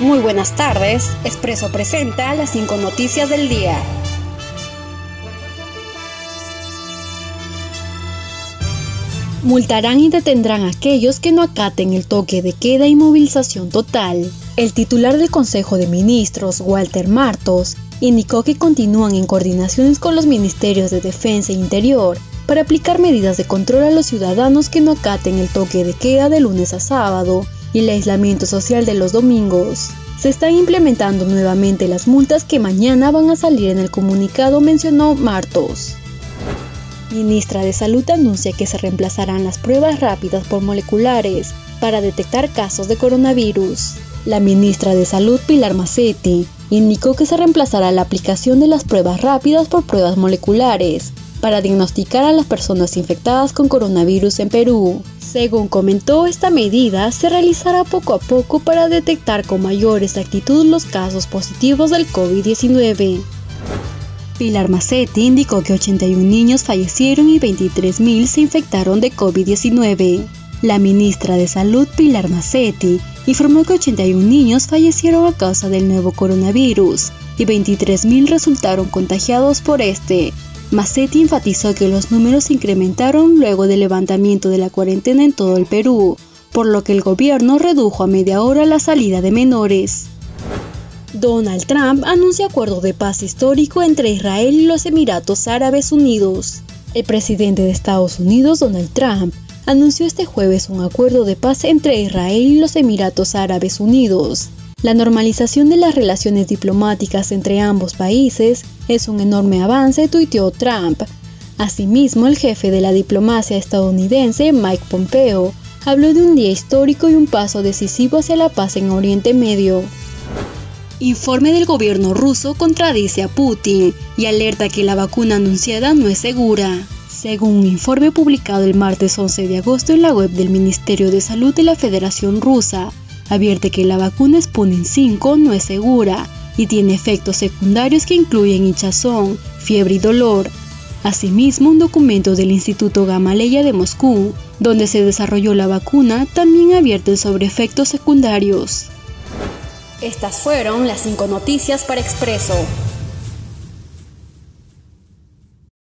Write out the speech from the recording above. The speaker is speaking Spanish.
Muy buenas tardes. Expreso presenta las cinco noticias del día. Multarán y detendrán a aquellos que no acaten el toque de queda y movilización total. El titular del Consejo de Ministros, Walter Martos, indicó que continúan en coordinaciones con los ministerios de Defensa e Interior para aplicar medidas de control a los ciudadanos que no acaten el toque de queda de lunes a sábado y el aislamiento social de los domingos. Se están implementando nuevamente las multas que mañana van a salir en el comunicado, mencionó Martos. Ministra de Salud anuncia que se reemplazarán las pruebas rápidas por moleculares para detectar casos de coronavirus. La ministra de Salud, Pilar Macetti, indicó que se reemplazará la aplicación de las pruebas rápidas por pruebas moleculares para diagnosticar a las personas infectadas con coronavirus en Perú. Según comentó, esta medida se realizará poco a poco para detectar con mayor exactitud los casos positivos del COVID-19. Pilar Macetti indicó que 81 niños fallecieron y 23.000 se infectaron de COVID-19. La ministra de Salud, Pilar Macetti, informó que 81 niños fallecieron a causa del nuevo coronavirus y 23.000 resultaron contagiados por este, Massetti enfatizó que los números se incrementaron luego del levantamiento de la cuarentena en todo el Perú, por lo que el gobierno redujo a media hora la salida de menores. Donald Trump anuncia acuerdo de paz histórico entre Israel y los Emiratos Árabes Unidos. El presidente de Estados Unidos, Donald Trump, anunció este jueves un acuerdo de paz entre Israel y los Emiratos Árabes Unidos. La normalización de las relaciones diplomáticas entre ambos países es un enorme avance, tuiteó Trump. Asimismo, el jefe de la diplomacia estadounidense, Mike Pompeo, habló de un día histórico y un paso decisivo hacia la paz en Oriente Medio. Informe del gobierno ruso contradice a Putin y alerta que la vacuna anunciada no es segura. Según un informe publicado el martes 11 de agosto en la web del Ministerio de Salud de la Federación Rusa, advierte que la vacuna Sputnik 5 no es segura y tiene efectos secundarios que incluyen hinchazón, fiebre y dolor. Asimismo, un documento del Instituto Gamaleya de Moscú, donde se desarrolló la vacuna, también advierte sobre efectos secundarios. Estas fueron las cinco noticias para Expreso.